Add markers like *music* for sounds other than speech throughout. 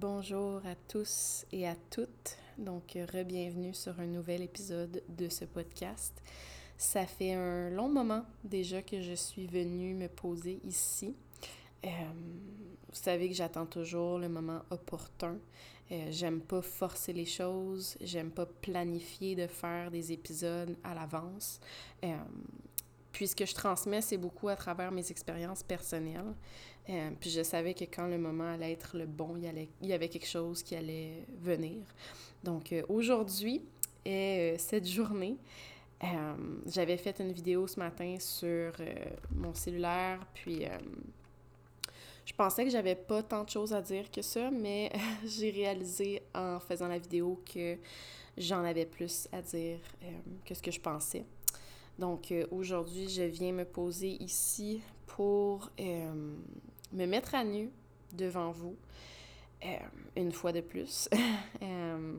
Bonjour à tous et à toutes. Donc, re-bienvenue sur un nouvel épisode de ce podcast. Ça fait un long moment déjà que je suis venue me poser ici. Euh, vous savez que j'attends toujours le moment opportun. Euh, j'aime pas forcer les choses, j'aime pas planifier de faire des épisodes à l'avance. Euh, puis ce que je transmets, c'est beaucoup à travers mes expériences personnelles. Euh, puis je savais que quand le moment allait être le bon, il, y avait quelque chose qui allait venir. Donc euh, aujourd'hui est euh, cette journée. J'avais fait une vidéo ce matin sur mon cellulaire, puis je pensais que j'avais pas tant de choses à dire que ça, mais *laughs* j'ai réalisé en faisant la vidéo que j'en avais plus à dire que ce que je pensais. Donc aujourd'hui, je viens me poser ici pour me mettre à nu devant vous euh, une fois de plus. *laughs* Euh,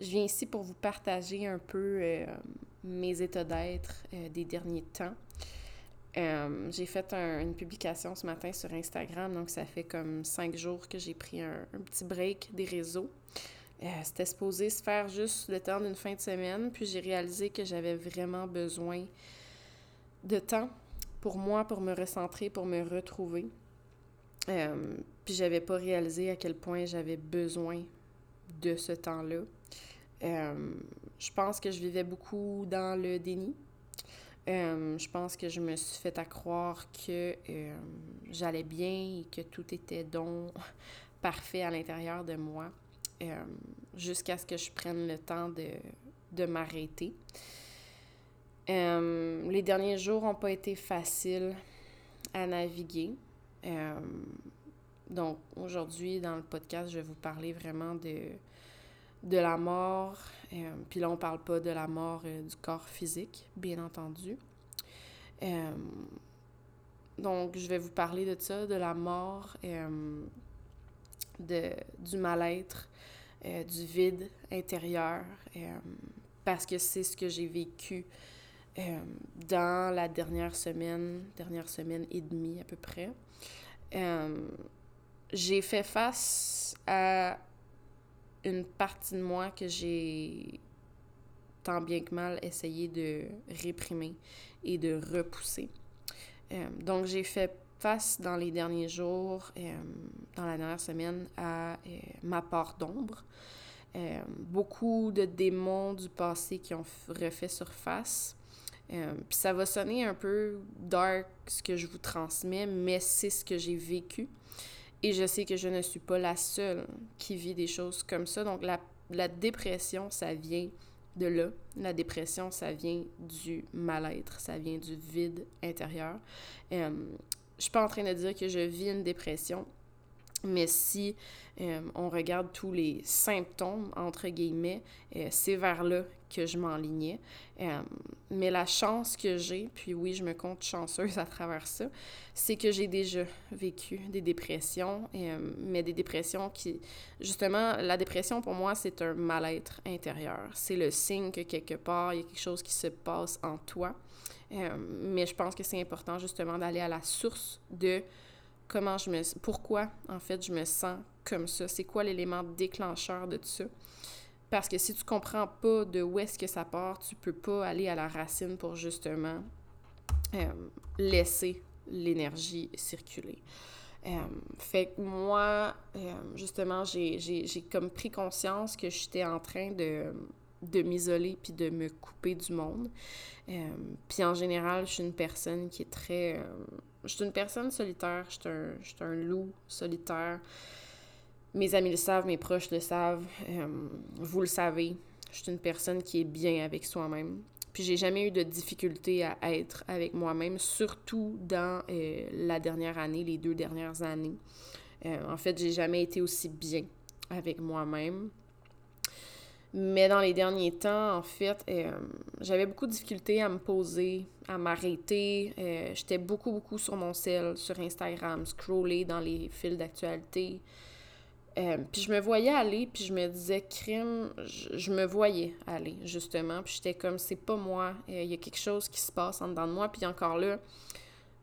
je viens ici pour vous partager un peu euh, mes états d'être des derniers temps. j'ai fait une publication ce matin sur Instagram, donc ça fait comme cinq jours que j'ai pris un, un, petit break des réseaux. C'était supposé se faire juste le temps d'une fin de semaine, puis j'ai réalisé que j'avais vraiment besoin de temps pour moi, pour me recentrer, pour me retrouver. Euh, puis j'avais pas réalisé à quel point j'avais besoin de ce temps-là. Euh, je pense que je vivais beaucoup dans le déni. Euh, je pense que je me suis fait à croire que j'allais bien et que tout était donc *laughs* parfait à l'intérieur de moi jusqu'à ce que je prenne le temps de, de m'arrêter. Euh, les derniers jours n'ont pas été faciles à naviguer. Euh, donc, aujourd'hui, dans le podcast, je vais vous parler vraiment de, de la mort. Euh, puis là, on parle pas de la mort du corps physique, bien entendu. donc, je vais vous parler de ça, de la mort, de, du mal-être, du vide intérieur, parce que c'est ce que j'ai vécu euh, dans la dernière semaine, dernière semaine et demie à peu près, euh, j'ai fait face à une partie de moi que j'ai tant bien que mal essayé de réprimer et de repousser. Euh, donc, j'ai fait face dans les derniers jours, dans la dernière semaine, à ma part d'ombre. beaucoup de démons du passé qui ont refait surface. Euh, ça va sonner un peu dark ce que je vous transmets, mais c'est ce que j'ai vécu. Et je sais que je ne suis pas la seule qui vit des choses comme ça. Donc la, la dépression, ça vient de là. La dépression, ça vient du mal-être, ça vient du vide intérieur. Euh, je suis pas en train de dire que je vis une dépression, mais si euh, on regarde tous les symptômes, entre guillemets, euh, c'est vers là que je m'enlignais. Euh, mais la chance que j'ai, puis oui, je me compte chanceuse *laughs* à travers ça, c'est que j'ai déjà vécu des dépressions, mais des dépressions qui... Justement, la dépression, pour moi, c'est un mal-être intérieur. C'est le signe que quelque part, il y a quelque chose qui se passe en toi. mais je pense que c'est important, justement, d'aller à la source de comment je me pourquoi en fait je me sens comme ça, c'est quoi l'élément déclencheur de tout ça? Parce que si tu comprends pas de où est-ce que ça part, tu peux pas aller à la racine pour justement laisser l'énergie circuler. Fait que moi, justement, j'ai comme pris conscience que j'étais en train de de m'isoler puis de me couper du monde. Euh, puis en général, je suis une personne qui est très... Euh, je suis une personne solitaire, je suis un, un, loup solitaire. Mes amis le savent, mes proches le savent, euh, vous le savez. Je suis une personne qui est bien avec soi-même. Puis j'ai jamais eu de difficulté à être avec moi-même, surtout dans la dernière année, les deux dernières années. en fait, j'ai jamais été aussi bien avec moi-même. Mais dans les derniers temps, en fait, euh, j'avais beaucoup de difficultés à me poser, à m'arrêter. Euh, j'étais beaucoup, beaucoup sur mon sel, sur Instagram, scroller dans les fils d'actualité. Euh, puis je me voyais aller, puis je me disais, crime, je, me voyais aller, justement. Puis j'étais comme, c'est pas moi, il y a quelque chose qui se passe en dedans de moi. Puis encore là,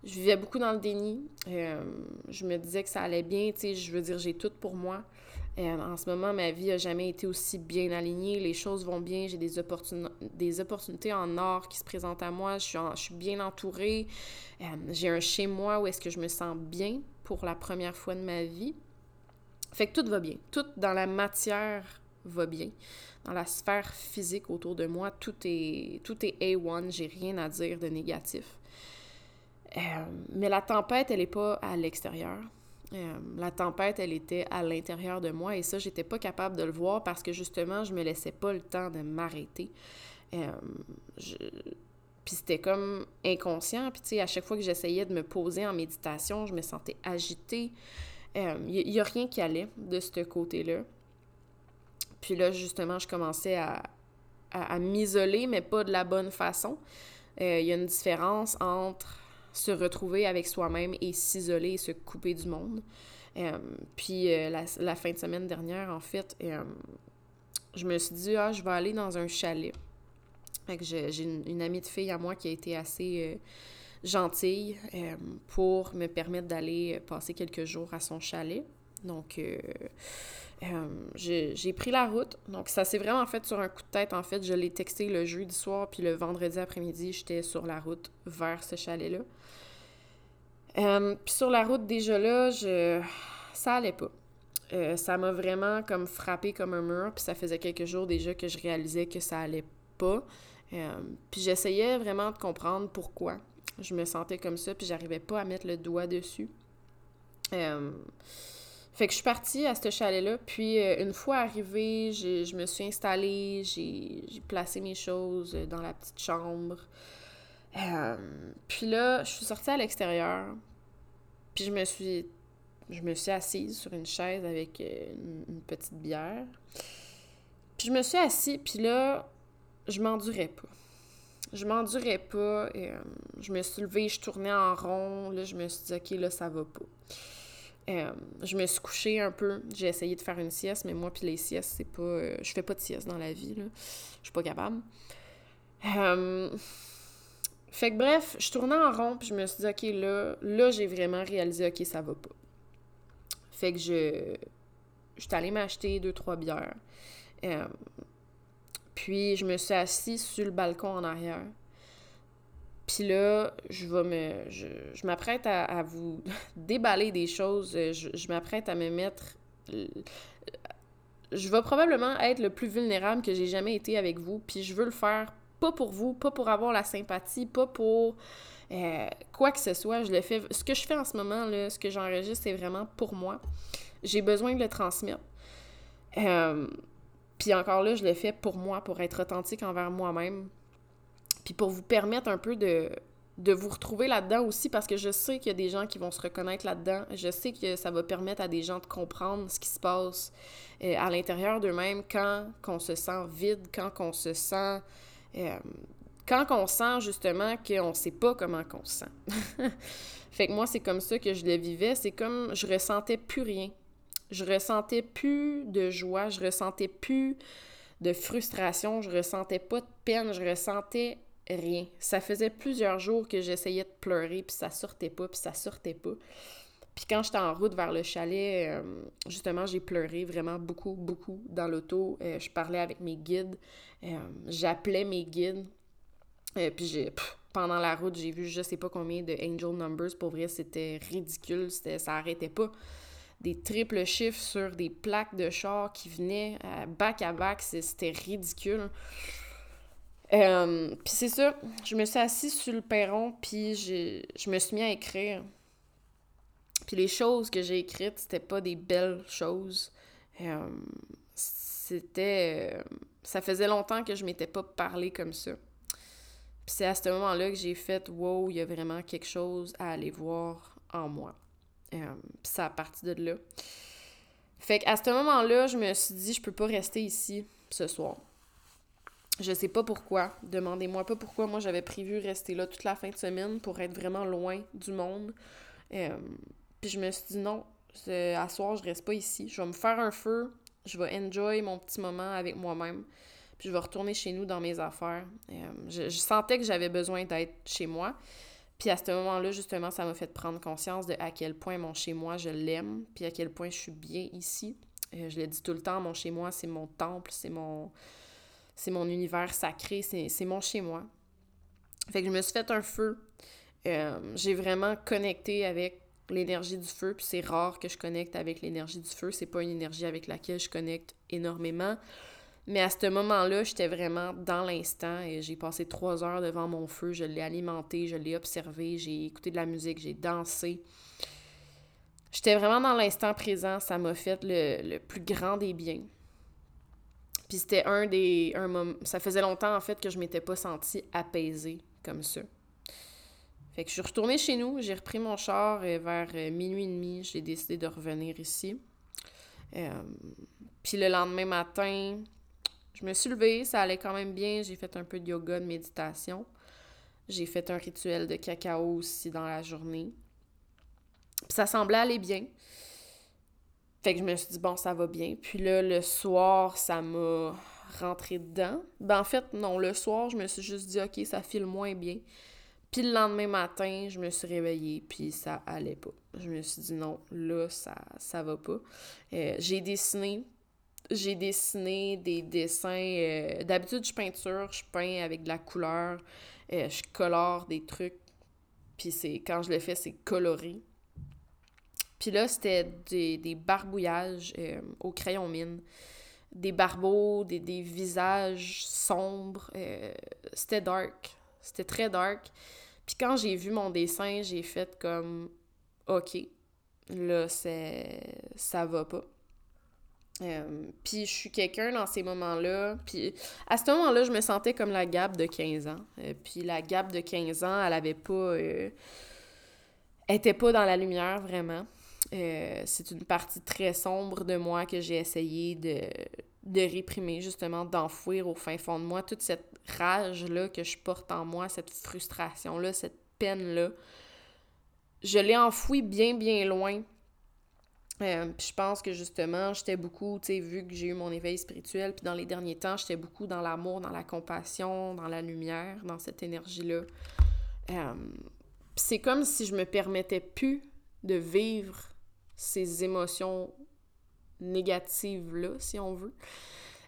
je vivais beaucoup dans le déni. Je me disais que ça allait bien, tu sais, je veux dire, j'ai tout pour moi. En ce moment, ma vie n'a jamais été aussi bien alignée. Les choses vont bien. J'ai des, des opportunités en or qui se présentent à moi. Je suis, je suis bien entourée. Euh, j'ai un chez moi où est-ce que je me sens bien pour la première fois de ma vie. Fait que tout va bien. Tout dans la matière va bien. Dans la sphère physique autour de moi, tout est, tout est A1. J'ai rien à dire de négatif. Euh, mais la tempête, elle n'est pas à l'extérieur. Euh, la tempête, elle était à l'intérieur de moi et ça, j'étais pas capable de le voir parce que justement, je me laissais pas le temps de m'arrêter. Euh, puis c'était comme inconscient. Puis tu sais, à chaque fois que j'essayais de me poser en méditation, je me sentais agitée. Il euh, n'y a, rien qui allait de ce côté-là. Puis là, justement, je commençais à, à, m'isoler, mais pas de la bonne façon. Il y a une différence entre se retrouver avec soi-même et s'isoler et se couper du monde. Euh, puis euh, la, fin de semaine dernière, en fait, euh, je me suis dit, ah, je vais aller dans un chalet. Fait que j'ai une, amie de fille à moi qui a été assez gentille pour me permettre d'aller passer quelques jours à son chalet. Donc, j'ai pris la route. Donc, ça s'est vraiment fait sur un coup de tête. En fait, je l'ai texté le jeudi soir, puis le vendredi après-midi, j'étais sur la route vers ce chalet-là. Euh, puis sur la route, déjà là, je... ça allait pas. Euh, ça m'a vraiment comme frappé comme un mur, puis ça faisait quelques jours déjà que je réalisais que ça allait pas. Euh, puis j'essayais vraiment de comprendre pourquoi je me sentais comme ça, puis j'arrivais pas à mettre le doigt dessus. fait que je suis partie à ce chalet-là, puis une fois arrivée, je me suis installée, j'ai placé mes choses dans la petite chambre. Euh, puis là, je suis sortie à l'extérieur. Puis je me suis je me suis assise sur une chaise avec euh, une, petite bière. Puis je me suis assise, puis là, je m'endurais pas. Je m'endurais pas. Euh, je me suis levée, je tournais en rond. Là, je me suis dit, OK, là, ça va pas. je me suis couchée un peu. J'ai essayé de faire une sieste, mais moi, puis les siestes, c'est pas... je fais pas de sieste dans la vie, là. Je suis pas capable. Fait que bref, je tournais en rond, puis je me suis dit, OK, là, là, j'ai vraiment réalisé, OK, ça va pas. Fait que je, je suis allée m'acheter deux, trois bières. Euh, puis je me suis assise sur le balcon en arrière. Puis là, je vais me. Je, m'apprête à, vous *laughs* déballer des choses. Je, je m'apprête à me mettre. Je vais probablement être le plus vulnérable que j'ai jamais été avec vous. Puis je veux le faire pas pour vous, pas pour avoir la sympathie, pas pour euh, quoi que ce soit. Je le fais. Ce que je fais en ce moment, là, ce que j'enregistre, c'est vraiment pour moi. J'ai besoin de le transmettre. Euh, puis encore là, je le fais pour moi, pour être authentique envers moi-même. Puis pour vous permettre un peu de, de vous retrouver là-dedans aussi, parce que je sais qu'il y a des gens qui vont se reconnaître là-dedans. Je sais que ça va permettre à des gens de comprendre ce qui se passe euh, à l'intérieur d'eux-mêmes quand on se sent vide, quand on se sent euh, quand on sent justement qu'on sait pas comment qu'on se sent. *laughs* fait que moi, c'est comme ça que je le vivais. C'est comme je ressentais plus rien. Je ressentais plus de joie, je ressentais plus de frustration, je ressentais pas de peine, je ressentais rien. Ça faisait plusieurs jours que j'essayais de pleurer, puis ça sortait pas, puis ça sortait pas. Puis quand j'étais en route vers le chalet, euh, justement, j'ai pleuré vraiment beaucoup, beaucoup dans l'auto. Euh, je parlais avec mes guides, j'appelais mes guides. puis j'ai, pendant la route, j'ai vu je sais pas combien de angel numbers. Pour vrai, c'était ridicule, c'était, ça arrêtait pas. Des triples chiffres sur des plaques de char qui venaient back à back, c'était ridicule. puis c'est ça, je me suis assise sur le perron, puis je me suis mis à écrire. Puis les choses que j'ai écrites, c'était pas des belles choses. Euh, c'était. Euh, ça faisait longtemps que je m'étais pas parlé comme ça. Puis c'est à ce moment-là que j'ai fait Wow, il y a vraiment quelque chose à aller voir en moi. Euh, puis c'est à partir de là. Fait qu'à ce moment-là, je me suis dit, je peux pas rester ici ce soir. Je sais pas pourquoi. Demandez-moi pas pourquoi. Moi, j'avais prévu rester là toute la fin de semaine pour être vraiment loin du monde. Puis je me suis dit non, à soir, je reste pas ici. Je vais me faire un feu, je vais enjoy mon petit moment avec moi-même. Puis je vais retourner chez nous dans mes affaires. Euh, je, sentais que j'avais besoin d'être chez moi. Puis à ce moment-là, justement, ça m'a fait prendre conscience de à quel point mon chez-moi, je l'aime, puis à quel point je suis bien ici. Euh, je le dis tout le temps, mon chez-moi, c'est mon temple, c'est mon, c'est mon univers sacré, c'est mon chez-moi. Fait que je me suis fait un feu. Euh, j'ai vraiment connecté avec l'énergie du feu, puis c'est rare que je connecte avec l'énergie du feu. C'est pas une énergie avec laquelle je connecte énormément. Mais à ce moment-là, j'étais vraiment dans l'instant et j'ai passé trois heures devant mon feu. Je l'ai alimenté, je l'ai observé, j'ai écouté de la musique, j'ai dansé. J'étais vraiment dans l'instant présent. Ça m'a fait le, plus grand des biens. Puis c'était un des. Un ça faisait longtemps, en fait, que je m'étais pas sentie apaisée comme ça. Fait que je suis retournée chez nous, j'ai repris mon char et vers euh, minuit et demi, j'ai décidé de revenir ici. Euh, puis le lendemain matin, je me suis levée, ça allait quand même bien. J'ai fait un peu de yoga, de méditation. J'ai fait un rituel de cacao aussi dans la journée. Puis ça semblait aller bien. Fait que je me suis dit, bon, ça va bien. Puis là, le soir, ça m'a rentré dedans. Ben, en fait, non, le soir, je me suis juste dit, OK, ça file moins bien. Puis le lendemain matin, je me suis réveillée, puis ça allait pas. Je me suis dit, non, là, ça, ça va pas. Euh, j'ai dessiné j'ai dessiné des dessins. Euh, d'habitude, je peinture, je peins avec de la couleur, euh, je colore des trucs. Puis c'est quand je le fais, c'est coloré. Puis là, c'était des, barbouillages euh, au crayon mine. Des barbeaux, des, des visages sombres. c'était dark. C'était très dark. Puis quand j'ai vu mon dessin, j'ai fait comme OK, là, c'est ça va pas. Euh, puis je suis quelqu'un dans ces moments-là. Puis à ce moment-là, je me sentais comme la Gab de 15 ans. Euh, puis la Gab de 15 ans, elle avait pas. Euh, était pas dans la lumière vraiment. c'est une partie très sombre de moi que j'ai essayé de, de réprimer, justement, d'enfouir au fin fond de moi. Toute cette rage-là que je porte en moi, cette frustration-là, cette peine-là. Je l'ai enfouie bien, bien loin euh, puis je pense que justement, j'étais beaucoup, tu sais, vu que j'ai eu mon éveil spirituel, puis dans les derniers temps, j'étais beaucoup dans l'amour, dans la compassion, dans la lumière, dans cette énergie-là. Euh, c'est comme si je me permettais plus de vivre ces émotions négatives-là, si on veut.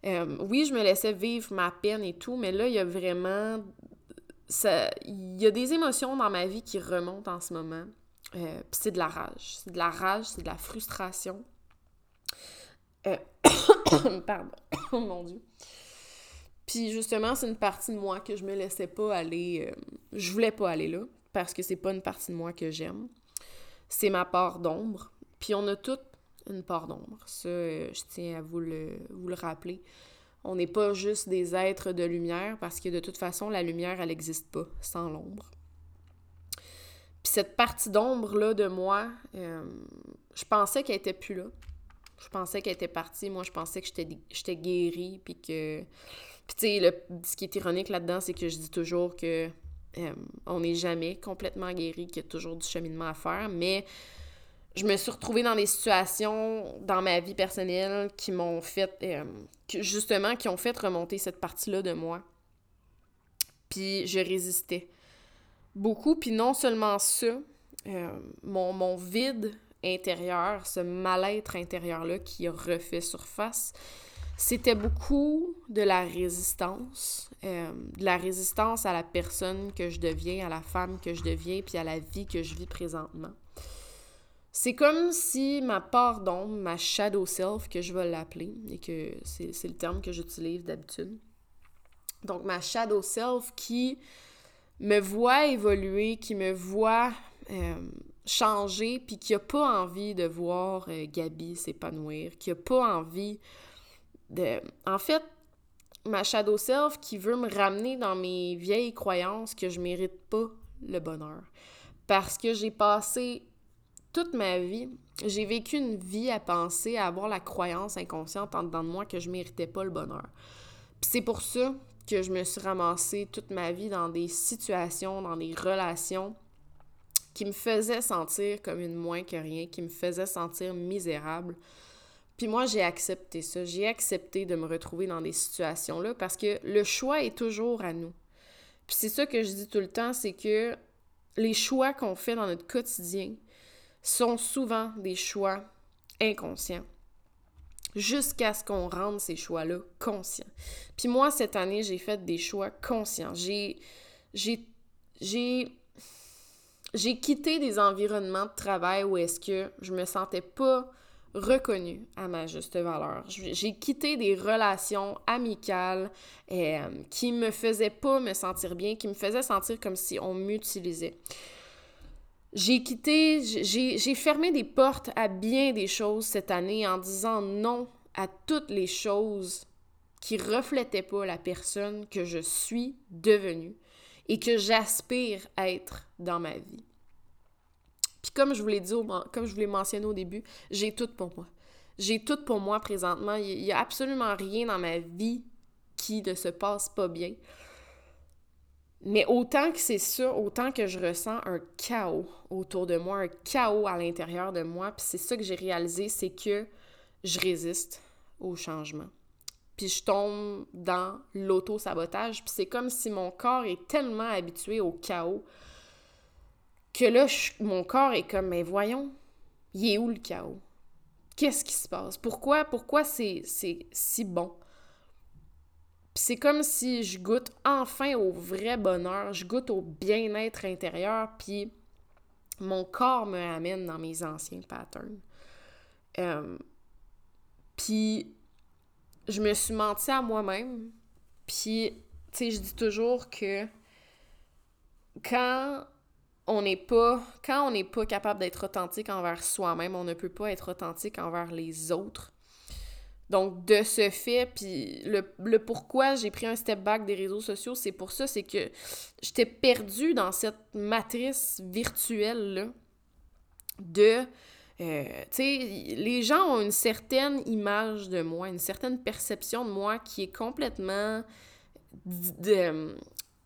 Euh, oui, je me laissais vivre ma peine et tout, mais là, il y a vraiment... Il y a des émotions dans ma vie qui remontent en ce moment. Euh, c'est de la rage. C'est de la rage, c'est de la frustration. Euh, *coughs* pardon. *coughs* oh mon Dieu. Puis justement, c'est une partie de moi que je me laissais pas aller. Je voulais pas aller là parce que c'est pas une partie de moi que j'aime. C'est ma part d'ombre. Puis on a toutes une part d'ombre. Ça, je tiens à vous le, rappeler. On n'est pas juste des êtres de lumière parce que de toute façon, la lumière, elle n'existe pas sans l'ombre. Puis cette partie d'ombre-là de moi, euh, je pensais qu'elle était plus là. Je pensais qu'elle était partie. Moi, je pensais que j'étais guérie, puis que... Puis tu sais, ce qui est ironique là-dedans, c'est que je dis toujours que euh, on n'est jamais complètement guéri, qu'il y a toujours du cheminement à faire, mais je me suis retrouvée dans des situations dans ma vie personnelle qui m'ont fait, euh, justement, qui ont fait remonter cette partie-là de moi. Puis je résistais beaucoup. Puis non seulement ça, euh, mon, mon, vide intérieur, ce mal-être intérieur-là qui a refait surface, c'était beaucoup de la résistance, euh, de la résistance à la personne que je deviens, à la femme que je deviens, puis à la vie que je vis présentement. C'est comme si ma part d'ombre, ma shadow self, que je vais l'appeler, et que c'est le terme que j'utilise d'habitude. Donc, ma shadow self qui me voit évoluer, qui me voit euh, changer, puis qui a pas envie de voir euh, Gabi s'épanouir, qui a pas envie de... En fait, ma shadow self qui veut me ramener dans mes vieilles croyances que je mérite pas le bonheur. Parce que j'ai passé toute ma vie, j'ai vécu une vie à penser, à avoir la croyance inconsciente en dedans de moi que je méritais pas le bonheur. Puis c'est pour ça que je me suis ramassée toute ma vie dans des situations, dans des relations qui me faisaient sentir comme une moins que rien, qui me faisaient sentir misérable. Puis moi, j'ai accepté ça. J'ai accepté de me retrouver dans des situations-là parce que le choix est toujours à nous. Puis c'est ça que je dis tout le temps, c'est que les choix qu'on fait dans notre quotidien sont souvent des choix inconscients jusqu'à ce qu'on rende ces choix-là conscients. Puis moi, cette année, j'ai fait des choix conscients. J'ai, j'ai, j'ai, quitté des environnements de travail où est-ce que je me sentais pas reconnue à ma juste valeur. J'ai quitté des relations amicales euh, qui me faisaient pas me sentir bien, qui me faisaient sentir comme si on m'utilisait. J'ai quitté, j'ai fermé des portes à bien des choses cette année en disant non à toutes les choses qui reflétaient pas la personne que je suis devenue et que j'aspire à être dans ma vie. Puis comme je vous l'ai dit, comme je vous l'ai mentionné au début, j'ai tout pour moi. J'ai tout pour moi présentement. Il n'y a absolument rien dans ma vie qui ne se passe pas bien. Mais autant que c'est ça, autant que je ressens un chaos autour de moi, un chaos à l'intérieur de moi, puis c'est ça que j'ai réalisé, c'est que je résiste au changement. Puis je tombe dans l'auto-sabotage, puis c'est comme si mon corps est tellement habitué au chaos que là, mon corps est comme, mais voyons, il est où le chaos? Qu'est-ce qui se passe? Pourquoi, pourquoi c'est si bon? C'est comme si je goûte enfin au vrai bonheur, je goûte au bien-être intérieur, puis mon corps me ramène dans mes anciens patterns. Euh, puis je me suis menti à moi-même, puis tu sais, je dis toujours que quand on n'est pas quand on n'est pas capable d'être authentique envers soi-même, on ne peut pas être authentique envers les autres. Donc, de ce fait, puis le, pourquoi j'ai pris un step back des réseaux sociaux, c'est pour ça, c'est que j'étais perdue dans cette matrice virtuelle-là de... Euh, tu sais, les gens ont une certaine image de moi, une certaine perception de moi qui est complètement... De,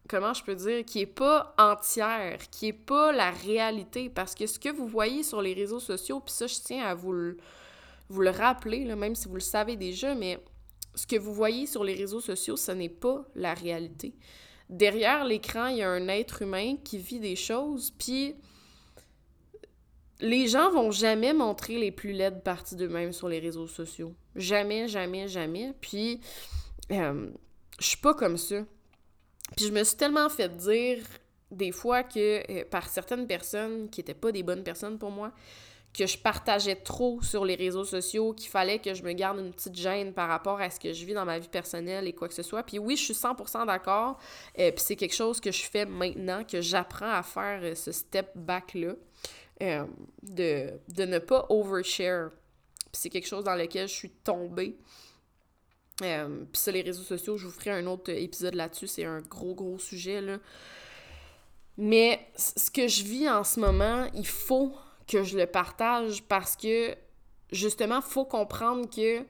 comment je peux dire, qui est pas entière, qui est pas la réalité. Parce que ce que vous voyez sur les réseaux sociaux, puis ça, je tiens à vous le vous le rappelez, là, même si vous le savez déjà, mais ce que vous voyez sur les réseaux sociaux, ce n'est pas la réalité. Derrière l'écran, il y a un être humain qui vit des choses, puis les gens vont jamais montrer les plus laides parties d'eux-mêmes sur les réseaux sociaux. Jamais, jamais, jamais. Puis, euh, je suis pas comme ça. Puis je me suis tellement fait dire des fois que euh, par certaines personnes qui étaient pas des bonnes personnes pour moi, que je partageais trop sur les réseaux sociaux, qu'il fallait que je me garde une petite gêne par rapport à ce que je vis dans ma vie personnelle et quoi que ce soit. Puis oui, je suis 100% d'accord. euh, puis c'est quelque chose que je fais maintenant, que j'apprends à faire euh, ce step back-là, euh, de, de ne pas overshare. Puis c'est quelque chose dans lequel je suis tombée. puis sur les réseaux sociaux, je vous ferai un autre épisode là-dessus. C'est un gros, gros sujet, là. Mais ce que je vis en ce moment, il faut que je le partage parce que justement, faut comprendre que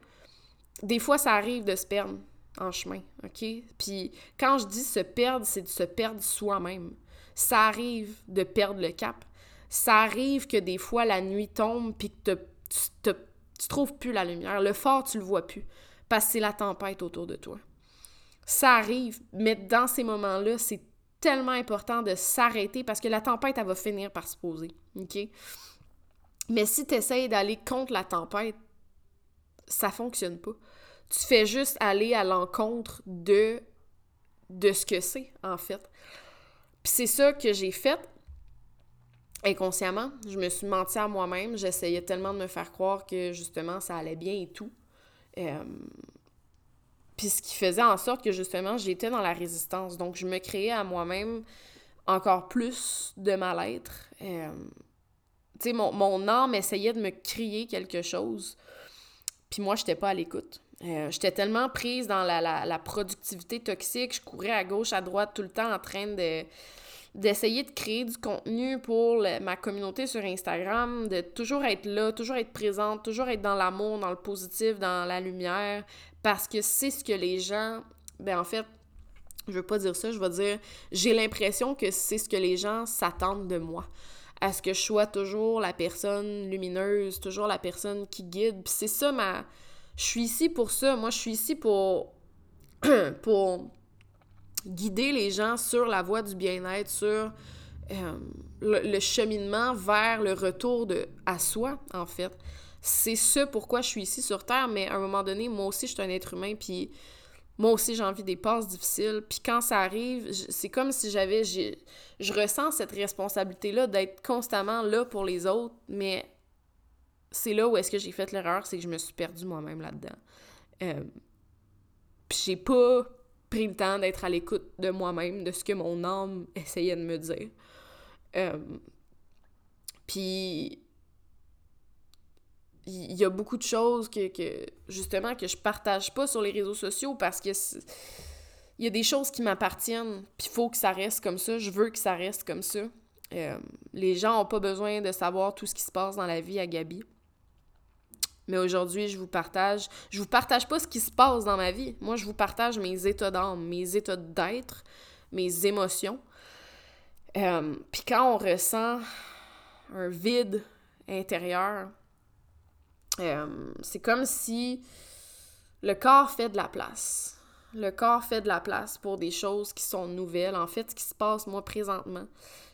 des fois, ça arrive de se perdre en chemin, OK? Puis quand je dis se perdre, c'est de se perdre soi-même. Ça arrive de perdre le cap. Ça arrive que des fois, la nuit tombe puis que tu, tu trouves plus la lumière. Le phare, tu le vois plus parce que c'est la tempête autour de toi. Ça arrive, mais dans ces moments-là, c'est tellement important de s'arrêter parce que la tempête, elle va finir par se poser? Mais si tu essayes d'aller contre la tempête, ça fonctionne pas. Tu fais juste aller à l'encontre de, de ce que c'est, en fait. Puis c'est ça que j'ai fait inconsciemment. Je me suis menti à moi-même. J'essayais tellement de me faire croire que justement ça allait bien et tout. Euh, puis ce qui faisait en sorte que justement j'étais dans la résistance. Donc je me créais à moi-même encore plus de mal-être. Euh, tu sais, mon, âme essayait de me crier quelque chose. Puis moi, j'étais pas à l'écoute. Euh, j'étais tellement prise dans la, la, productivité toxique, je courais à gauche, à droite tout le temps en train de d'essayer de créer du contenu pour ma communauté sur Instagram, de toujours être là, toujours être présente, toujours être dans l'amour, dans le positif, dans la lumière, parce que c'est ce que les gens, ben en fait, je veux pas dire ça, je vais dire, j'ai l'impression que c'est ce que les gens s'attendent de moi à ce que je sois toujours la personne lumineuse, toujours la personne qui guide. Puis c'est ça ma... Je suis ici pour ça. Moi, je suis ici pour... *clears throat* pour guider les gens sur la voie du bien-être, sur euh, le, cheminement vers le retour de, à soi, en fait. C'est ce pourquoi je suis ici sur Terre, mais à un moment donné, moi aussi, je suis un être humain, puis moi aussi, j'ai envie des passes difficiles. Puis quand ça arrive, c'est comme si j'avais... Je ressens cette responsabilité-là d'être constamment là pour les autres, mais c'est là où est-ce que j'ai fait l'erreur, c'est que je me suis perdue moi-même là-dedans. Euh, puis j'ai pas pris le temps d'être à l'écoute de moi-même, de ce que mon âme essayait de me dire. Euh, puis il y a beaucoup de choses que, justement que je partage pas sur les réseaux sociaux parce que il y a des choses qui m'appartiennent puis faut que ça reste comme ça je veux que ça reste comme ça euh, les gens ont pas besoin de savoir tout ce qui se passe dans la vie à Gabi mais aujourd'hui je vous partage je vous partage pas ce qui se passe dans ma vie moi je vous partage mes états d'âme mes états d'être mes émotions euh, puis quand on ressent un vide intérieur euh, c'est comme si le corps fait de la place. Le corps fait de la place pour des choses qui sont nouvelles. En fait, ce qui se passe, moi, présentement,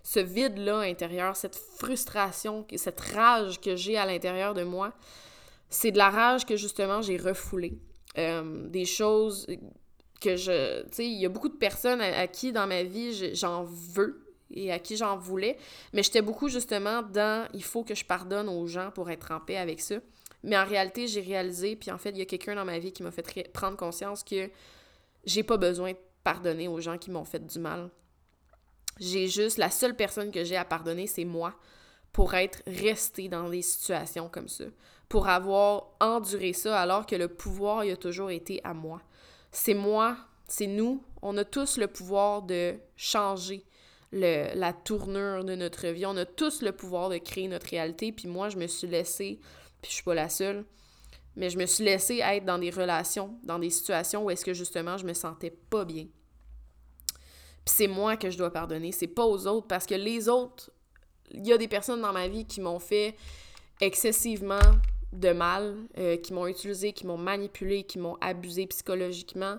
ce vide-là intérieur, cette frustration, cette rage que j'ai à l'intérieur de moi, c'est de la rage que, justement, j'ai refoulée. Euh, des choses que je... Tu sais, il y a beaucoup de personnes à, qui, dans ma vie, j'en veux et à qui j'en voulais, mais j'étais beaucoup, justement, dans « il faut que je pardonne aux gens pour être en paix avec ça ». Mais en réalité, j'ai réalisé, puis en fait, il y a quelqu'un dans ma vie qui m'a fait prendre conscience que j'ai pas besoin de pardonner aux gens qui m'ont fait du mal. J'ai juste, la seule personne que j'ai à pardonner, c'est moi, pour être resté dans des situations comme ça, pour avoir enduré ça alors que le pouvoir il a toujours été à moi. C'est moi, c'est nous, on a tous le pouvoir de changer le, la tournure de notre vie, on a tous le pouvoir de créer notre réalité, puis moi, je me suis laissée puis je suis pas la seule. Mais je me suis laissée être dans des relations, dans des situations où est-ce que justement je me sentais pas bien. Puis c'est moi que je dois pardonner, c'est pas aux autres parce que les autres, il y a des personnes dans ma vie qui m'ont fait excessivement de mal, euh, qui m'ont utilisé, qui m'ont manipulé, qui m'ont abusé psychologiquement.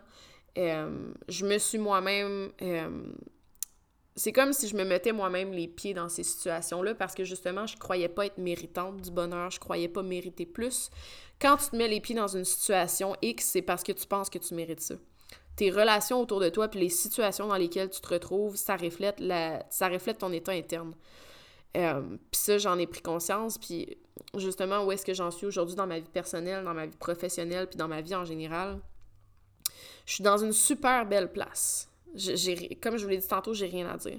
Euh, je me suis moi-même euh, c'est comme si je me mettais moi-même les pieds dans ces situations-là parce que justement, je croyais pas être méritante du bonheur, je croyais pas mériter plus. Quand tu te mets les pieds dans une situation X, c'est parce que tu penses que tu mérites ça. Tes relations autour de toi puis les situations dans lesquelles tu te retrouves, ça reflète la ça reflète ton état interne. Euh, ça, j'en ai pris conscience, puis justement, où est-ce que j'en suis aujourd'hui dans ma vie personnelle, dans ma vie professionnelle, puis dans ma vie en général, je suis dans une super belle place j'ai, comme je vous l'ai dit tantôt, j'ai rien à dire.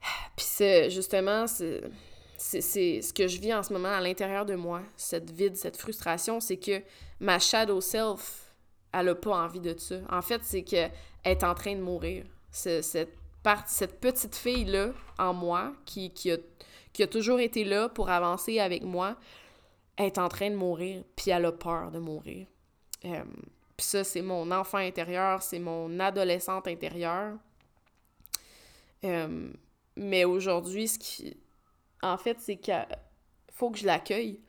*sighs* Puis c'est, justement, c'est, ce que je vis en ce moment à l'intérieur de moi, cette vide, cette frustration, c'est que ma shadow self, elle a pas envie de ça. En fait, c'est qu'elle est en train de mourir. Cette petite fille-là, en moi, qui, qui, a, qui a toujours été là pour avancer avec moi, est en train de mourir, puis elle a peur de mourir. Euh, puis ça, c'est mon enfant intérieur, c'est mon adolescente intérieure. Euh, mais aujourd'hui, ce qui. En fait, c'est qu'il faut que je l'accueille.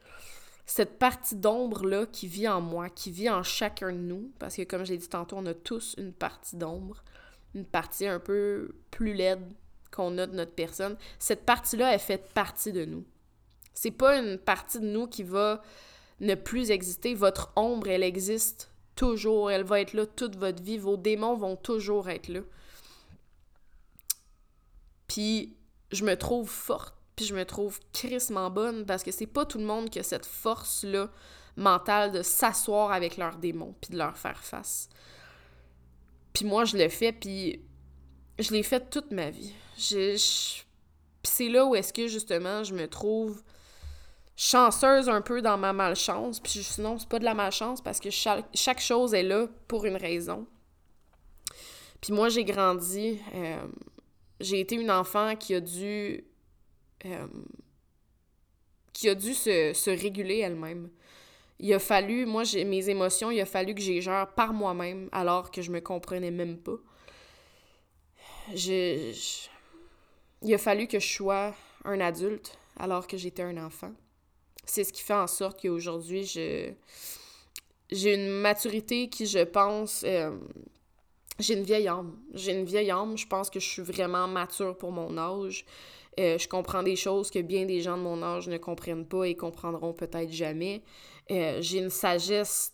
Cette partie d'ombre-là qui vit en moi, qui vit en chacun de nous, parce que comme je l'ai dit tantôt, on a tous une partie d'ombre, une partie un peu plus laide qu'on a de notre personne. Cette partie-là, elle fait partie de nous. C'est pas une partie de nous qui va ne plus exister. Votre ombre, elle existe toujours, elle va être là toute votre vie, vos démons vont toujours être là. Puis je me trouve forte, puis je me trouve crissement bonne parce que c'est pas tout le monde qui a cette force-là mentale de s'asseoir avec leurs démons puis de leur faire face. Puis moi, je le fais, puis je l'ai fait toute ma vie. Puis c'est là où est-ce que, justement, je me trouve chanceuse un peu dans ma malchance. Puis sinon, c'est pas de la malchance parce que chaque, chose est là pour une raison. Puis moi, j'ai grandi. Euh, j'ai été une enfant qui a dû. Euh, qui a dû se, se réguler elle-même. Il a fallu, moi, j'ai mes émotions, il a fallu que j'ai gère par moi-même alors que je me comprenais même pas. il a fallu que je sois un adulte alors que j'étais un enfant c'est ce qui fait en sorte qu'aujourd'hui, je j'ai une maturité qui, je pense, euh, j'ai une vieille âme. J'ai une vieille âme. Je pense que je suis vraiment mature pour mon âge. Euh, je comprends des choses que bien des gens de mon âge ne comprennent pas et comprendront peut-être jamais. Euh, j'ai une sagesse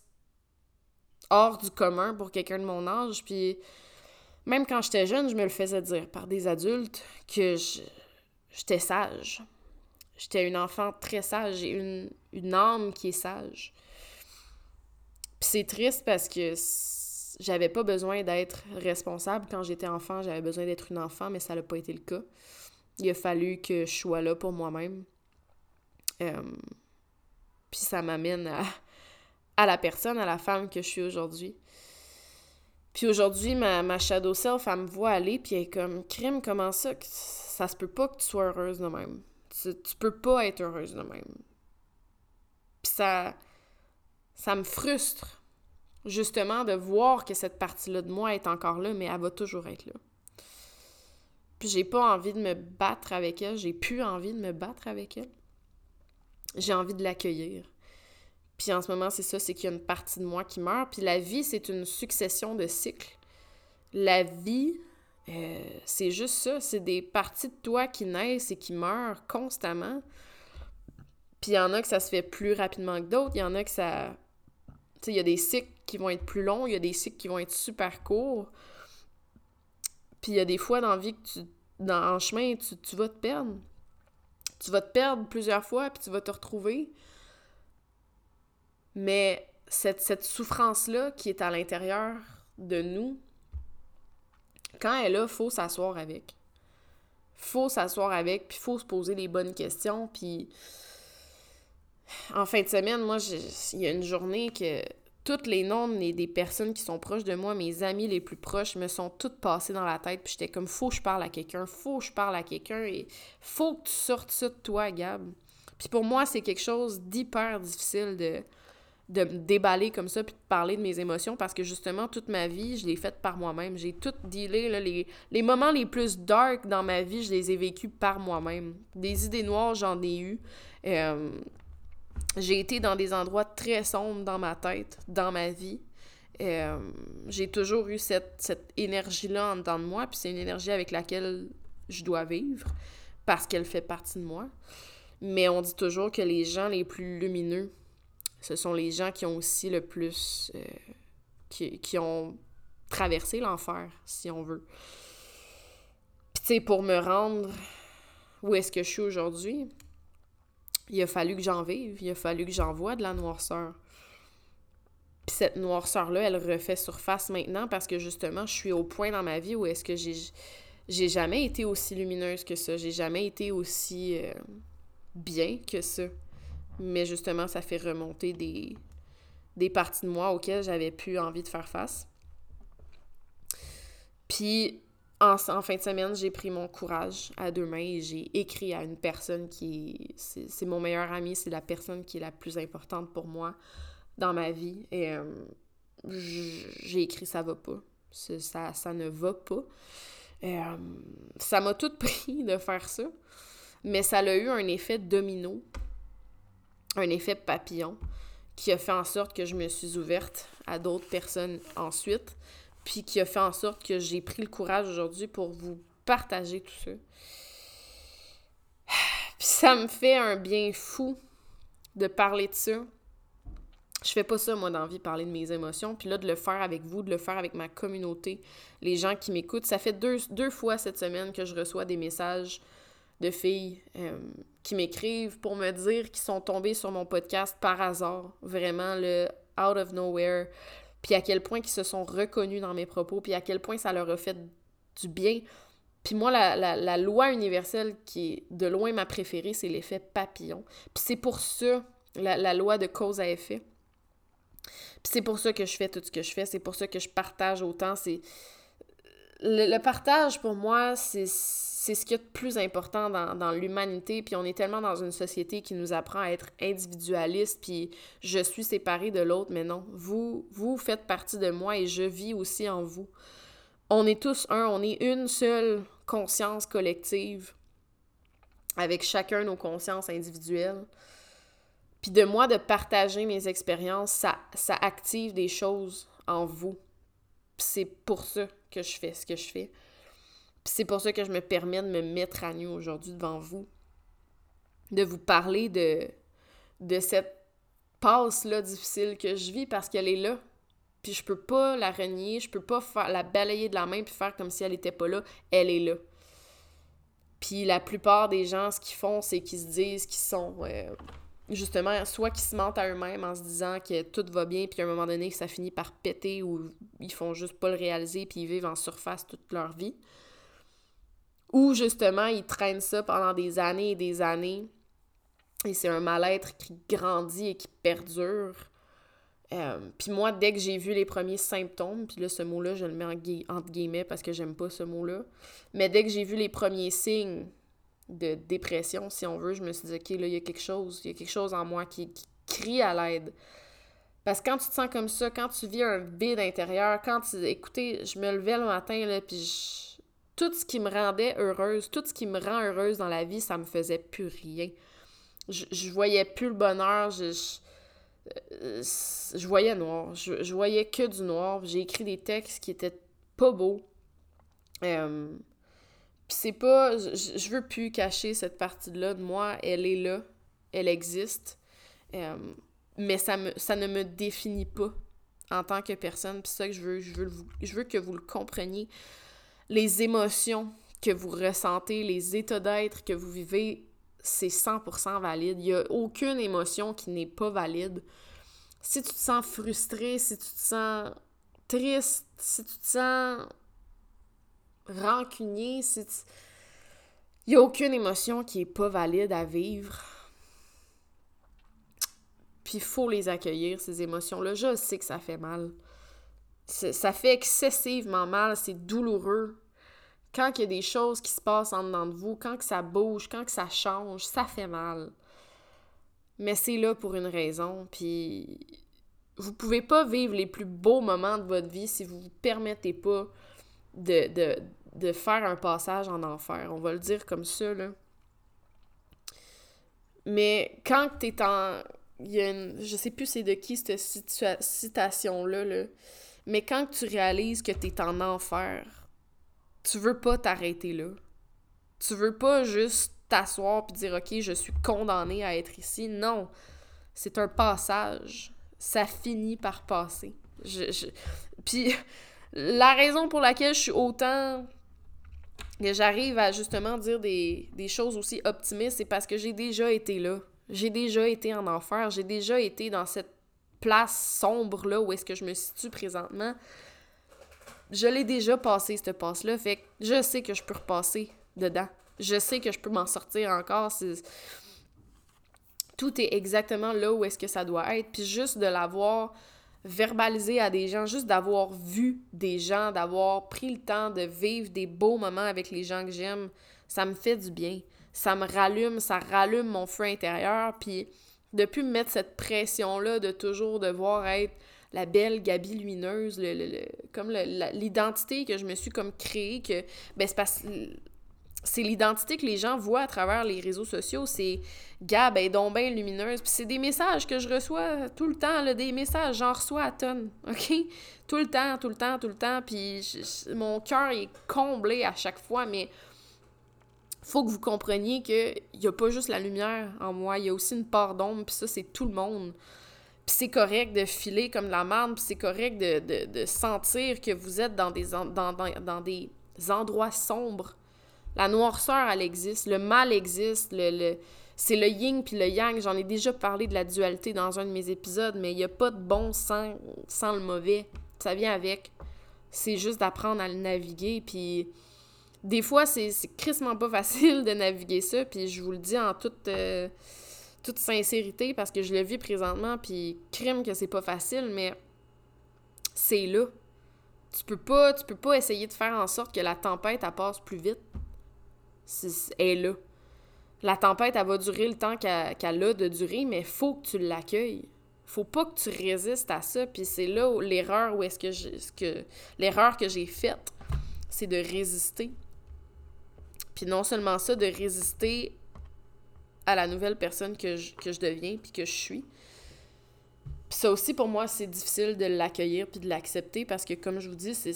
hors du commun pour quelqu'un de mon âge. Puis même quand j'étais jeune, je me le faisais dire par des adultes que j'étais sage. J'étais une enfant très sage. J'ai une, une âme qui est sage. Puis c'est triste parce que j'avais pas besoin d'être responsable quand j'étais enfant. J'avais besoin d'être une enfant, mais ça n'a pas été le cas. Il a fallu que je sois là pour moi-même. Euh, puis ça m'amène à, la personne, à la femme que je suis aujourd'hui. Puis aujourd'hui, ma, ma shadow self, elle me voit aller, puis elle est comme, crime, comment ça? Ça se peut pas que tu sois heureuse de même? Tu, tu peux pas être heureuse de même. Puis ça, ça me frustre, justement, de voir que cette partie-là de moi est encore là, mais elle va toujours être là. Puis j'ai pas envie de me battre avec elle, j'ai plus envie de me battre avec elle. J'ai envie de l'accueillir. Puis en ce moment, c'est ça, c'est qu'il y a une partie de moi qui meurt. Puis la vie, c'est une succession de cycles. La vie, euh, c'est juste ça, c'est des parties de toi qui naissent et qui meurent constamment. Puis il y en a que ça se fait plus rapidement que d'autres, il y en a que ça... Tu sais, il y a des cycles qui vont être plus longs, il y a des cycles qui vont être super courts. Puis il y a des fois dans la vie que tu, en chemin, tu, tu vas te perdre. Tu vas te perdre plusieurs fois, puis tu vas te retrouver. Mais cette, cette souffrance-là qui est à l'intérieur de nous, quand elle est là, faut s'asseoir avec. Faut s'asseoir avec, puis faut se poser les bonnes questions. Puis en fin de semaine, moi, il y a une journée que toutes les noms des personnes qui sont proches de moi, mes amis les plus proches, me sont toutes passées dans la tête. Puis j'étais comme, faut que je parle à quelqu'un, faut que je parle à quelqu'un et faut que tu sortes ça de toi, Gab. Puis pour moi, c'est quelque chose d'hyper difficile de, de me déballer comme ça puis de parler de mes émotions parce que justement, toute ma vie, je l'ai faite par moi-même. J'ai tout dealé, les moments les plus dark dans ma vie, je les ai vécus par moi-même. Des idées noires, j'en ai eu. Euh, j'ai été dans des endroits très sombres dans ma tête, dans ma vie. Euh, j'ai toujours eu cette, cette énergie-là en dedans de moi, puis c'est une énergie avec laquelle je dois vivre parce qu'elle fait partie de moi. Mais on dit toujours que les gens les plus lumineux, ce sont les gens qui ont aussi le plus. Euh, qui, qui, ont traversé l'enfer, si on veut. Puis, tu sais, pour me rendre où est-ce que je suis aujourd'hui, il a fallu que j'en vive, il a fallu que j'en vois de la noirceur. Puis cette noirceur-là, elle refait surface maintenant parce que justement, je suis au point dans ma vie où est-ce que j'ai j'ai jamais été aussi lumineuse que ça, j'ai jamais été aussi euh, bien que ça. Mais justement, ça fait remonter des, des parties de moi auxquelles j'avais plus envie de faire face. Puis en, fin de semaine, j'ai pris mon courage à deux mains et j'ai écrit à une personne qui c'est mon meilleur ami, c'est la personne qui est la plus importante pour moi dans ma vie. Et euh, j'ai écrit ça va pas. Ça, ne va pas. Euh, ça m'a tout *laughs* pris de faire ça, mais ça a eu un effet domino, un effet papillon qui a fait en sorte que je me suis ouverte à d'autres personnes ensuite puis qui a fait en sorte que j'ai pris le courage aujourd'hui pour vous partager tout ça. *sighs* Puis ça me fait un bien fou de parler de ça. Je fais pas ça, moi, d'envie de parler de mes émotions. Puis là, de le faire avec vous, de le faire avec ma communauté, les gens qui m'écoutent. Ça fait deux, fois cette semaine que je reçois des messages de filles euh, qui m'écrivent pour me dire qu'ils sont tombés sur mon podcast par hasard. Vraiment, le out of nowhere puis à quel point ils se sont reconnus dans mes propos, puis à quel point ça leur a fait du bien. Puis moi, la, loi universelle qui est de loin ma préférée, c'est l'effet papillon. Puis c'est pour ça, la, loi de cause à effet. Puis c'est pour ça que je fais tout ce que je fais, c'est pour ça que je partage autant. C'est le partage, pour moi, c'est ce qui est de plus important dans, l'humanité. Puis on est tellement dans une société qui nous apprend à être individualiste, puis je suis séparée de l'autre, mais non. Vous, vous faites partie de moi et je vis aussi en vous. On est tous un, on est une seule conscience collective avec chacun nos consciences individuelles. Puis de moi, de partager mes expériences, ça, ça active des choses en vous. c'est pour ça que je fais ce que je fais. Puis c'est pour ça que je me permets de me mettre à nu aujourd'hui devant vous. De vous parler de, de cette passe-là difficile que je vis parce qu'elle est là. Puis je peux pas la renier, je peux pas la balayer de la main puis faire comme si elle était pas là. Elle est là. Puis la plupart des gens, ce qu'ils font, c'est qu'ils se disent qu'ils sont euh, justement, soit qu'ils se mentent à eux-mêmes en se disant que tout va bien, puis à un moment donné, ça finit par péter ou ils font juste pas le réaliser, puis ils vivent en surface toute leur vie. Ou justement, ils traînent ça pendant des années et des années, et c'est un mal-être qui grandit et qui perdure. Euh, puis moi, dès que j'ai vu les premiers symptômes, puis là, ce mot-là, je le mets en entre guillemets parce que j'aime pas ce mot-là, mais dès que j'ai vu les premiers signes de dépression, si on veut, je me suis dit, OK, là, il y a quelque chose, il y a quelque chose en moi qui, crie à l'aide. Parce que quand tu te sens comme ça, quand tu vis un vide intérieur, quand tu... Écoutez, je me levais le matin, là, puis tout ce qui me rendait heureuse, tout ce qui me rend heureuse dans la vie, ça me faisait plus rien. Je, je voyais plus le bonheur, je, je, voyais noir. Je, je, voyais que du noir. J'ai écrit des textes qui étaient pas beaux. Euh, puis c'est pas. Je, veux plus cacher cette partie-là de moi. Elle est là. Elle existe. Euh, mais ça, me, ça ne me définit pas en tant que personne. Puis ça que je veux, je veux, je veux que vous le compreniez. Les émotions que vous ressentez, les états d'être que vous vivez, c'est 100% valide. Il n'y a aucune émotion qui n'est pas valide. Si tu te sens frustré, si tu te sens triste, si tu te sens rancunier, si. Il n'y a aucune émotion qui n'est pas valide à vivre. Puis il faut les accueillir, ces émotions-là. Je sais que ça fait mal. Ça fait excessivement mal, c'est douloureux. Quand il y a des choses qui se passent en dedans de vous, quand que ça bouge, quand que ça change, ça fait mal. Mais c'est là pour une raison, puis vous pouvez pas vivre les plus beaux moments de votre vie si vous vous permettez pas de, faire un passage en enfer. On va le dire comme ça, là. Mais quand t'es en... Il y a une... Je sais plus c'est de qui cette citation-là, là. Mais quand tu réalises que t'es en enfer, tu veux pas t'arrêter là. Tu veux pas juste t'asseoir puis dire OK, je suis condamné à être ici. Non. C'est un passage. Ça finit par passer. Je, je... Puis la raison pour laquelle je suis autant que j'arrive à justement dire des, choses aussi optimistes, c'est parce que j'ai déjà été là. J'ai déjà été en enfer. J'ai déjà été dans cette place sombre là où est-ce que je me situe présentement je l'ai déjà passé, cette passe-là. Fait que je sais que je peux repasser dedans. Je sais que je peux m'en sortir encore. Tout est exactement là où est-ce que ça doit être. Puis juste de l'avoir verbalisé à des gens, juste d'avoir vu des gens, d'avoir pris le temps de vivre des beaux moments avec les gens que j'aime, ça me fait du bien. Ça me rallume, ça rallume mon feu intérieur. Puis depuis me mettre cette pression-là de toujours devoir être la belle Gabi lumineuse, le, comme l'identité que je me suis comme créée, que ben, c'est l'identité que les gens voient à travers les réseaux sociaux. C'est Gab est donc bien lumineuse. Puis c'est des messages que je reçois tout le temps, là, des messages, j'en reçois à tonnes, *laughs* OK? Tout le temps, tout le temps, tout le temps. Puis mon cœur est comblé à chaque fois, mais faut que vous compreniez qu'il n'y a pas juste la lumière en moi, il y a aussi une part d'ombre, puis ça, c'est tout le monde. Puis c'est correct de filer comme la merde, puis c'est correct de, sentir que vous êtes dans des, dans, des endroits sombres. La noirceur, elle existe, le mal existe, le, c'est le yin puis le yang. J'en ai déjà parlé de la dualité dans un de mes épisodes, mais il n'y a pas de bon sans, le mauvais. Ça vient avec. C'est juste d'apprendre à le naviguer, puis des fois, c'est crissement pas *laughs* facile de naviguer ça, puis je vous le dis en toute... Euh, toute sincérité parce que je le vis présentement, puis crime que c'est pas facile, mais c'est là. Tu peux pas, tu peux pas essayer de faire en sorte que la tempête, passe plus vite. Est là. La tempête, elle va durer le temps qu'elle a de durer, mais faut que tu l'accueilles. Faut pas que tu résistes à ça, puis c'est là l'erreur où est-ce que, je, que l'erreur que j'ai faite, c'est de résister. Puis non seulement ça, de résister à la nouvelle personne que je, deviens puis que je suis. Puis ça aussi, pour moi, c'est difficile de l'accueillir puis de l'accepter parce que, comme je vous dis, c'est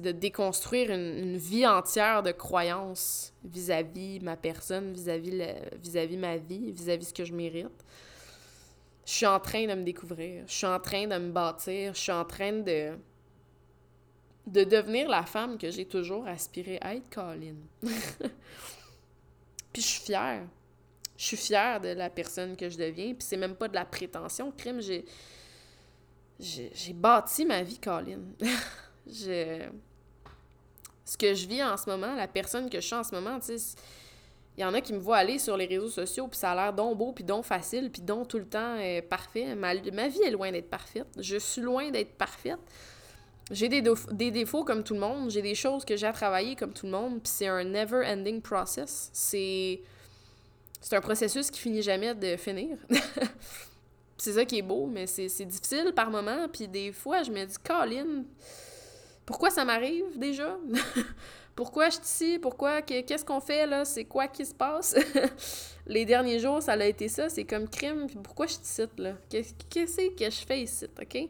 de déconstruire une, vie entière de croyances vis-à-vis ma personne, vis-à-vis ma vie, vis-à-vis ce que je mérite. Je suis en train de me découvrir, je suis en train de me bâtir, je suis en train de de devenir la femme que j'ai toujours aspiré à être, Colin. *laughs* puis je suis fière je suis fière de la personne que je deviens, puis c'est même pas de la prétention. Crime, j'ai. J'ai bâti ma vie, Colin. *laughs* Ce que je vis en ce moment, la personne que je suis en ce moment, il y en a qui me voient aller sur les réseaux sociaux, puis ça a l'air donc beau, puis donc facile, puis donc tout le temps euh, parfait. Ma, vie est loin d'être parfaite. Je suis loin d'être parfaite. J'ai des, défauts comme tout le monde, j'ai des choses que j'ai à travailler comme tout le monde, puis c'est un never-ending process. C'est c'est un processus qui finit jamais de finir. *laughs* c'est ça qui est beau, mais c'est difficile par moments. Puis des fois, je me dis, Colin, pourquoi ça m'arrive déjà? *laughs* pourquoi je suis? Pourquoi? Qu'est-ce qu'on fait là? C'est quoi qui se passe? *laughs* Les derniers jours, ça a été ça. C'est comme crime. pourquoi je suis là? Qu'est-ce que je fais ici? OK?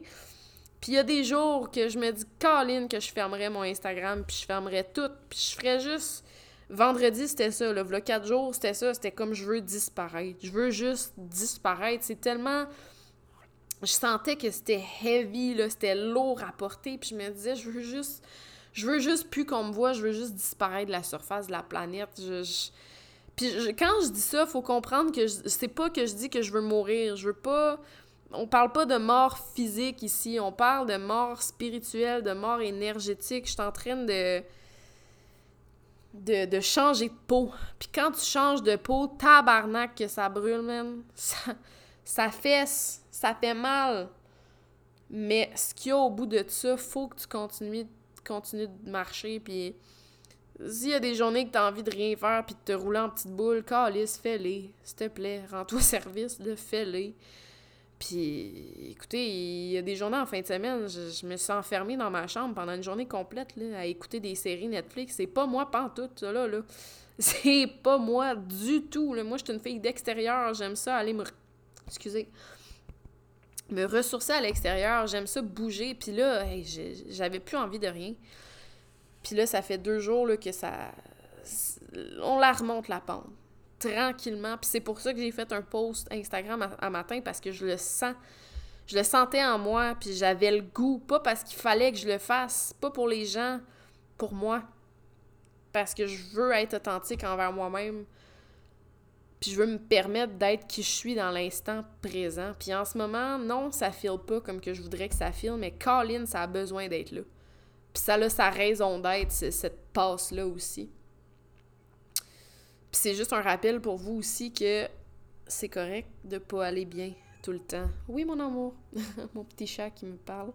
Puis il y a des jours que je me dis, Colin, que je fermerais mon Instagram, puis je fermerais tout, puis je ferais juste Vendredi, c'était ça. Là, le quatre jours, c'était ça. C'était comme je veux disparaître. Je veux juste disparaître. C'est tellement. Je sentais que c'était heavy, c'était lourd à porter. Puis je me disais, je veux juste. Je veux juste plus qu'on me voit, je veux juste disparaître de la surface de la planète. Je, Puis quand je dis ça, faut comprendre que c'est pas que je dis que je veux mourir. Je veux pas. On parle pas de mort physique ici, on parle de mort spirituelle, de mort énergétique. Je suis en train de de, changer de peau. Puis quand tu changes de peau, tabarnak que ça brûle, man. Ça, ça fesse, ça fait mal. Mais ce qu'il y a au bout de ça, faut que tu continues, continues de marcher. Puis s'il y a des journées que tu as envie de rien faire puis de te rouler en petite boule, calice, fais-les. S'il te plaît, rends-toi service, de fais-les. Puis, écoutez, il y a des journées en fin de semaine, je, me suis enfermée dans ma chambre pendant une journée complète à écouter des séries Netflix. C'est pas moi pantoute, ça là. là. *laughs* C'est pas moi du tout. Là. Moi, je suis une fille d'extérieur. J'aime ça aller me. Excusez. Me ressourcer à l'extérieur. J'aime ça bouger. Puis là, j'avais plus envie de rien. Puis là, ça fait deux jours là, que ça. On la remonte la pente tranquillement. Puis c'est pour ça que j'ai fait un post Instagram à, matin parce que je le sens. Je le sentais en moi, puis j'avais le goût. Pas parce qu'il fallait que je le fasse, pas pour les gens, pour moi. Parce que je veux être authentique envers moi-même. Puis je veux me permettre d'être qui je suis dans l'instant présent. Puis en ce moment, non, ça file pas comme que je voudrais que ça file, mais Colin, ça a besoin d'être là. Puis ça a sa raison d'être, cette passe-là aussi c'est juste un rappel pour vous aussi que c'est correct de pas aller bien tout le temps. Oui, mon amour, *laughs* mon petit chat qui me parle.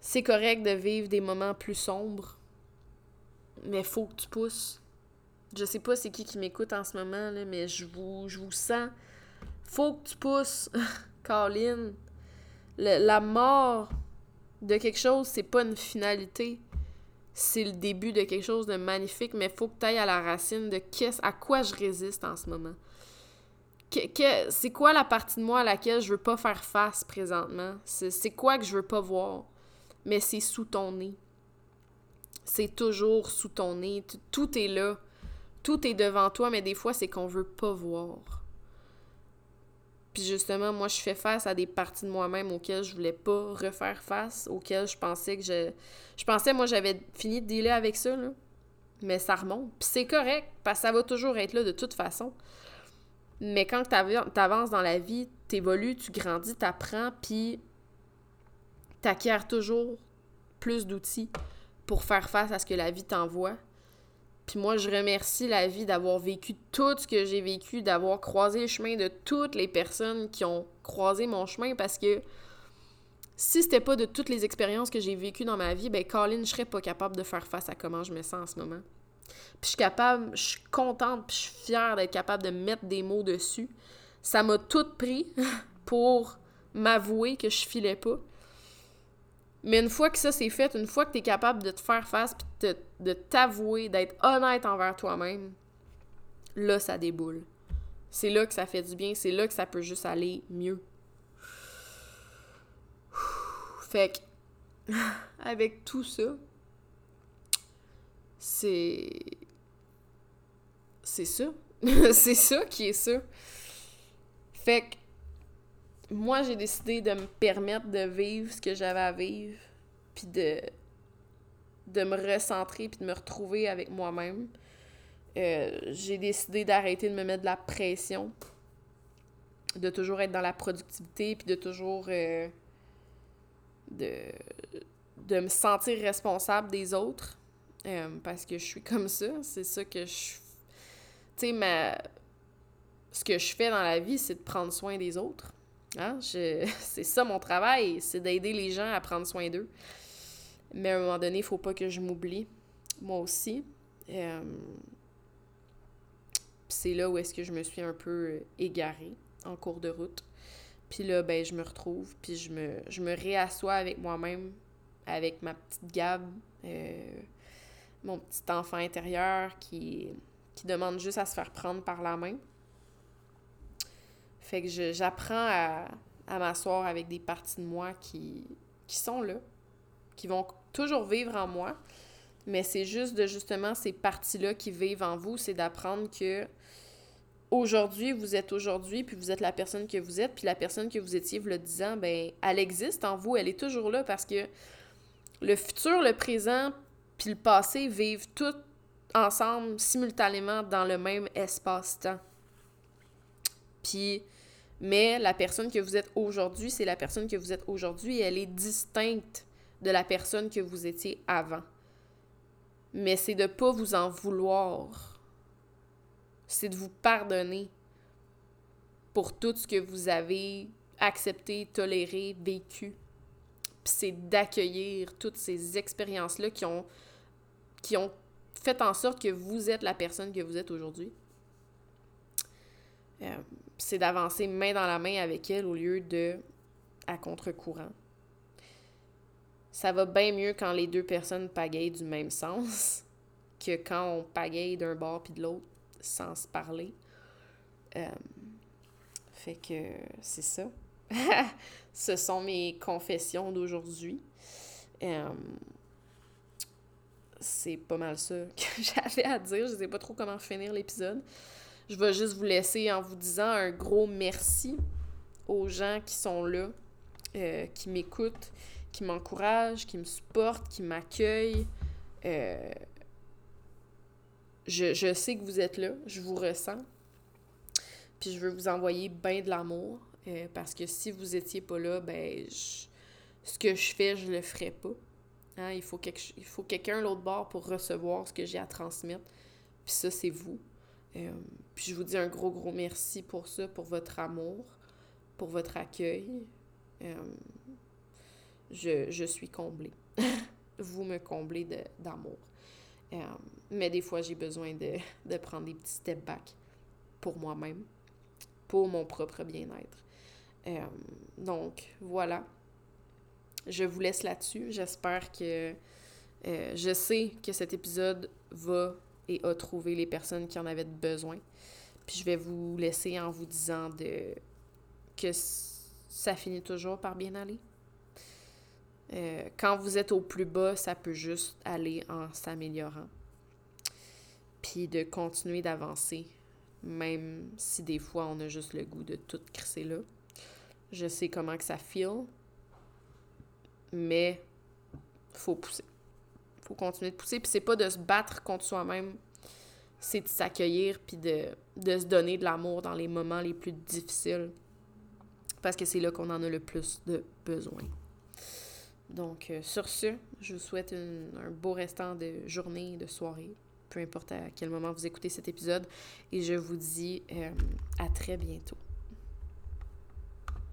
C'est correct de vivre des moments plus sombres, mais faut que tu pousses. Je sais pas c'est qui qui m'écoute en ce moment, là, mais je vous, je vous sens. Faut que tu pousses, *laughs* Colin. la mort de quelque chose, c'est pas une finalité c'est le début de quelque chose de magnifique, mais faut que tu ailles à la racine de à quoi je résiste en ce moment. C'est quoi la partie de moi à laquelle je veux pas faire face présentement? C'est, quoi que je veux pas voir? Mais c'est sous ton nez. C'est toujours sous ton nez. Tout est là. Tout est devant toi, mais des fois, c'est qu'on veut pas voir. Puis justement, moi, je fais face à des parties de moi-même auxquelles je voulais pas refaire face, auxquelles je pensais que je. Je pensais, moi, j'avais fini de dealer avec ça, là. Mais ça remonte. Puis c'est correct, parce que ça va toujours être là de toute façon. Mais quand tu avances dans la vie, t'évolues, tu grandis, t'apprends, puis t'acquiers toujours plus d'outils pour faire face à ce que la vie t'envoie. Puis moi, je remercie la vie d'avoir vécu tout ce que j'ai vécu, d'avoir croisé le chemin de toutes les personnes qui ont croisé mon chemin parce que si c'était pas de toutes les expériences que j'ai vécues dans ma vie, ben Colin, je serais pas capable de faire face à comment je me sens en ce moment. Puis je suis capable, je suis contente, puis je suis fière d'être capable de mettre des mots dessus. Ça m'a tout pris *laughs* pour m'avouer que je filais pas. Mais une fois que ça c'est fait, une fois que tu capable de te faire face puis de t'avouer, d'être honnête envers toi-même, là, ça déboule. C'est là que ça fait du bien, c'est là que ça peut juste aller mieux. Fait que, *laughs* avec tout ça, c'est. C'est ça. *laughs* c'est ça qui est ça. Fait que, moi, j'ai décidé de me permettre de vivre ce que j'avais à vivre, puis de, de me recentrer, puis de me retrouver avec moi-même. Euh, j'ai décidé d'arrêter de me mettre de la pression, de toujours être dans la productivité, puis de toujours. Euh, de, de me sentir responsable des autres. Euh, parce que je suis comme ça. C'est ça que je. Tu sais, ma... ce que je fais dans la vie, c'est de prendre soin des autres. Hein? Je... *laughs* c'est ça mon travail, c'est d'aider les gens à prendre soin d'eux. Mais à un moment donné, il faut pas que je m'oublie, moi aussi. Euh, c'est là où est-ce que je me suis un peu égarée en cours de route. Puis là, ben, je me retrouve, puis je me, je me réassois avec moi-même, avec ma petite Gab, euh, mon petit enfant intérieur qui, qui demande juste à se faire prendre par la main. Fait que j'apprends à, m'asseoir avec des parties de moi qui, qui sont là, qui vont toujours vivre en moi. Mais c'est juste de justement ces parties-là qui vivent en vous, c'est d'apprendre que aujourd'hui, vous êtes aujourd'hui, puis vous êtes la personne que vous êtes, puis la personne que vous étiez, vous le disant, ben, elle existe en vous, elle est toujours là parce que le futur, le présent, puis le passé vivent tout ensemble, simultanément, dans le même espace-temps. Puis, mais la personne que vous êtes aujourd'hui, c'est la personne que vous êtes aujourd'hui, elle est distincte de la personne que vous étiez avant. Mais c'est de ne pas vous en vouloir c'est de vous pardonner pour tout ce que vous avez accepté, toléré, vécu. Puis c'est d'accueillir toutes ces expériences-là qui ont, qui ont fait en sorte que vous êtes la personne que vous êtes aujourd'hui. Euh, c'est d'avancer main dans la main avec elle au lieu de à contre-courant. Ça va bien mieux quand les deux personnes pagayent du même *laughs* sens que quand on pagaille d'un bord puis de l'autre sans se parler. Euh, fait que c'est ça. *laughs* Ce sont mes confessions d'aujourd'hui. Euh, c'est pas mal ça *laughs* que j'avais à dire. Je sais pas trop comment finir l'épisode. Je vais juste vous laisser en vous disant un gros merci aux gens qui sont là, euh, qui m'écoutent, qui m'encouragent, qui me supportent, qui m'accueillent. Euh, je, sais que vous êtes là, je vous ressens. Puis je veux vous envoyer bien de l'amour. Euh, parce que si vous étiez pas là, ben ce que je fais, je le ferais pas. Hein, il faut, il faut quelqu'un l'autre bord pour recevoir ce que j'ai à transmettre. Puis ça, c'est vous. Euh, puis je vous dis un gros, gros merci pour ça, pour votre amour, pour votre accueil. Euh, je, je suis comblée. *laughs* vous me comblez d'amour. Euh, mais des fois, j'ai besoin de, *laughs* prendre des petits step back pour moi-même, pour mon propre bien-être. Donc, voilà. Je vous laisse là-dessus. J'espère que... Je sais que cet épisode va et a trouvé les personnes qui en avaient besoin. Puis je vais vous laisser en vous disant de que ça finit toujours par bien aller. Euh, quand vous êtes au plus bas, ça peut juste aller en s'améliorant. Puis de continuer d'avancer, même si des fois on a juste le goût de tout crisser là. Je sais comment que ça feel, mais faut pousser. Faut continuer de pousser. Puis c'est pas de se battre contre soi-même, c'est de s'accueillir puis de, se donner de l'amour dans les moments les plus difficiles. Parce que c'est là qu'on en a le plus de besoin. Donc, euh, sur ce, je vous souhaite un beau restant de journée, de soirée, peu importe à quel moment vous écoutez cet épisode, et je vous dis euh, à très bientôt.